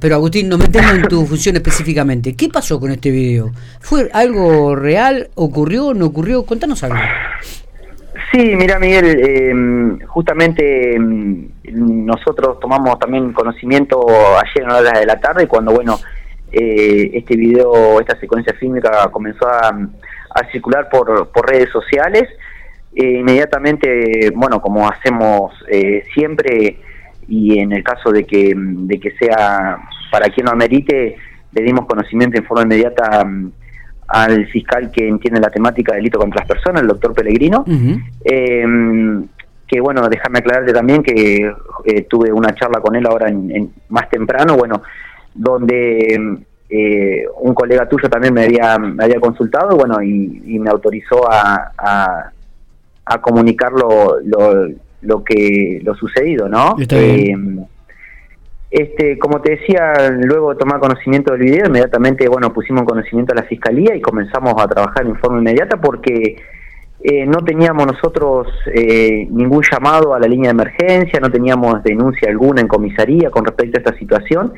Pero Agustín, nos metemos en tu función específicamente. ¿Qué pasó con este video? ¿Fue algo real? ¿Ocurrió? ¿No ocurrió? Contanos algo. Sí, mira Miguel, eh, justamente mm, nosotros tomamos también conocimiento ayer en horas de la tarde cuando, bueno, eh, este video, esta secuencia fílmica comenzó a, circular por, por, redes sociales. Eh, inmediatamente, bueno, como hacemos siempre, y en el caso de que, de que sea para quien lo amerite, le dimos conocimiento en forma inmediata mm, al fiscal que entiende la temática de delito contra las personas, el doctor Pellegrino. Em, que bueno, déjame aclararte también que eh, tuve una charla con él ahora en, más temprano, bueno, donde eh, un colega tuyo también me había, me había consultado, bueno, y, me autorizó a, a, a comunicar lo, lo, que lo sucedido, ¿no? Em, este, como te decía, luego de tomar conocimiento del video, inmediatamente, bueno, pusimos conocimiento a la fiscalía y comenzamos a trabajar en forma inmediata porque eh, no teníamos nosotros eh, ningún llamado a la línea de emergencia, no teníamos denuncia alguna en comisaría con respecto a esta situación,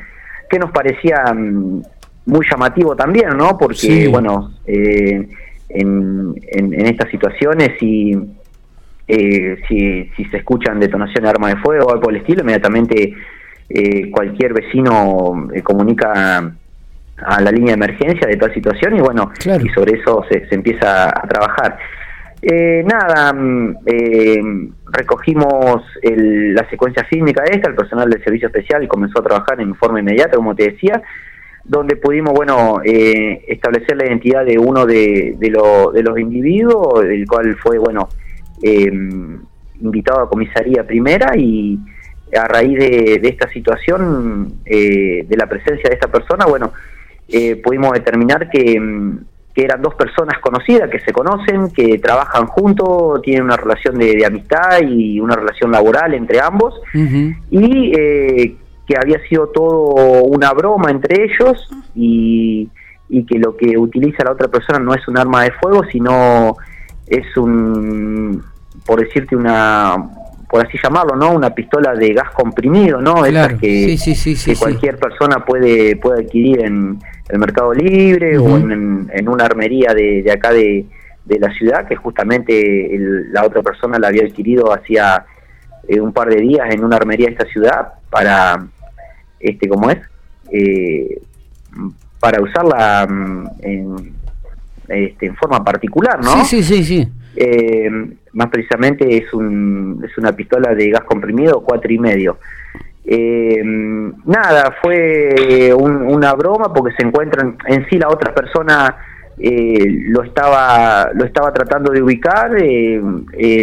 que nos parecía mm, muy llamativo también, ¿no? Porque, bueno, eh, en, en, estas situaciones, si, si, si se escuchan detonaciones de armas de fuego o algo por el estilo, inmediatamente eh, cualquier vecino eh, comunica a la línea de emergencia de tal situación y bueno, y sobre eso se, empieza a trabajar. Eh, nada, mm, recogimos la secuencia fílmica esta, el personal del servicio especial comenzó a trabajar en forma inmediata, como te decía, donde pudimos, bueno, establecer la identidad de uno de, de, de los individuos, el cual fue, bueno, invitado a comisaría primera y a raíz de, esta situación, eh, de la presencia de esta persona, bueno, eh, pudimos determinar que, eran dos personas conocidas, que se conocen, que trabajan juntos, tienen una relación de, amistad y una relación laboral entre ambos, y eh, que había sido todo una broma entre ellos y, y que lo que utiliza la otra persona no es un arma de fuego, sino es un, por decirte, una por así llamarlo, ¿no? Una pistola de gas comprimido, ¿no? Esas que, que cualquier persona puede, puede adquirir en el Mercado Libre o en, una armería de, acá de, la ciudad, que justamente la otra persona la había adquirido hacía eh, un par de días en una armería de esta ciudad para, este, ¿cómo es? Eh, para usarla mm, en, este, en forma particular, ¿no? Sí, sí, sí, sí. Eh, más precisamente es, un, es una pistola de gas comprimido cuatro y medio. Eh, nada, fue una broma porque se encuentran en sí la otra persona eh, lo estaba lo estaba tratando de ubicar, eh,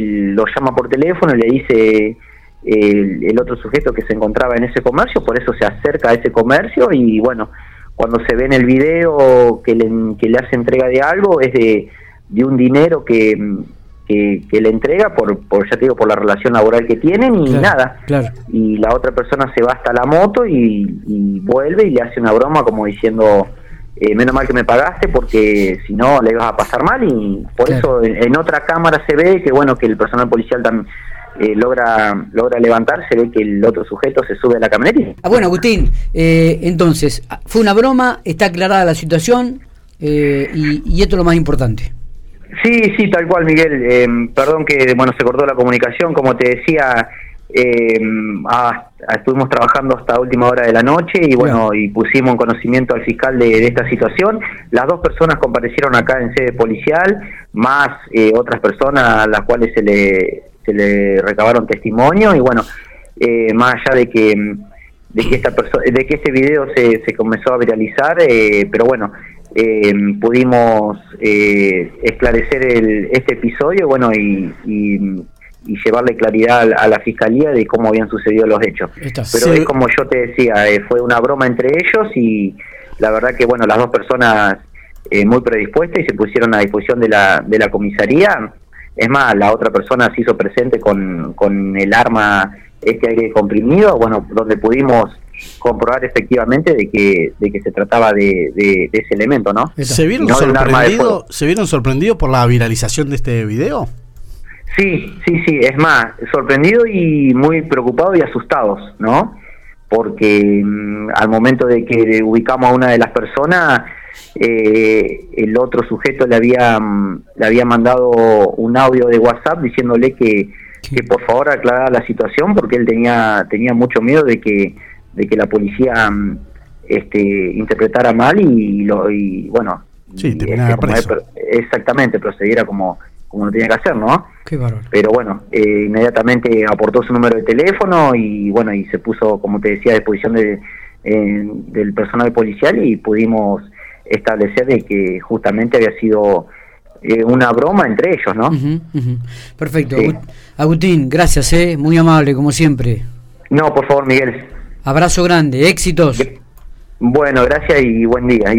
lo llama por teléfono y le dice el, otro sujeto que se encontraba en ese comercio, por eso se acerca a ese comercio y bueno, cuando se ve en el video que le, que le hace entrega de algo es de, de un dinero que que, le entrega por, por, ya te digo, por la relación laboral que tienen y nada. Y la otra persona se va hasta la moto y, vuelve y le hace una broma como diciendo, eh, menos mal que me pagaste porque si no le vas a pasar mal y por eso en, otra cámara se ve que bueno, que el personal policial también... Eh, logra logra levantar, se ve que el otro sujeto se sube a la camioneta. Ah, bueno, Agustín, eh, entonces, fue una broma, está aclarada la situación y, y esto es lo más importante. Sí, sí, tal cual, Miguel. Eh, perdón que bueno se cortó la comunicación. Como te decía, eh, estuvimos trabajando hasta última hora de la noche y bueno y pusimos en conocimiento al fiscal de, esta situación. Las dos personas comparecieron acá en sede policial, más eh, otras personas a las cuales se le se le recabaron testimonio y bueno más allá de que de que esta persona de que este video se, se comenzó a viralizar, pero bueno eh, pudimos eh, esclarecer el, este episodio bueno y, y, llevarle claridad a, la fiscalía de cómo habían sucedido los hechos. Pero es como yo te decía, eh, fue una broma entre ellos y la verdad que bueno, las dos personas eh, muy predispuestas y se pusieron a disposición de la, de la comisaría. Es más, la otra persona se hizo presente con, con el arma este aire comprimido, bueno, donde pudimos comprobar efectivamente de que, de que se trataba de, ese elemento, ¿no? ¿Se vieron, sorprendidos, ¿Se vieron sorprendidos por la viralización de este video? Sí, sí, sí, es más, sorprendido y muy preocupado y asustados, ¿no? porque mm, al momento de que ubicamos a una de las personas, eh, el otro sujeto le había, mm, le había mandado un audio de WhatsApp diciéndole que, que por favor aclarara la situación porque él tenía, tenía mucho miedo de que, de que la policía mm, este, interpretara mal y, lo, y bueno, sí, este, exactamente, procediera como, como lo tenía que hacer, ¿no? Pero bueno, eh, inmediatamente aportó su número de teléfono y bueno, y se puso, como te decía, a disposición de, del personal policial y pudimos establecer de que justamente había sido eh, una broma entre ellos, ¿no? Perfecto. Agustín, gracias, ¿eh? muy amable como siempre. No, por favor, Miguel. Abrazo grande, éxitos. Bueno, gracias y buen día.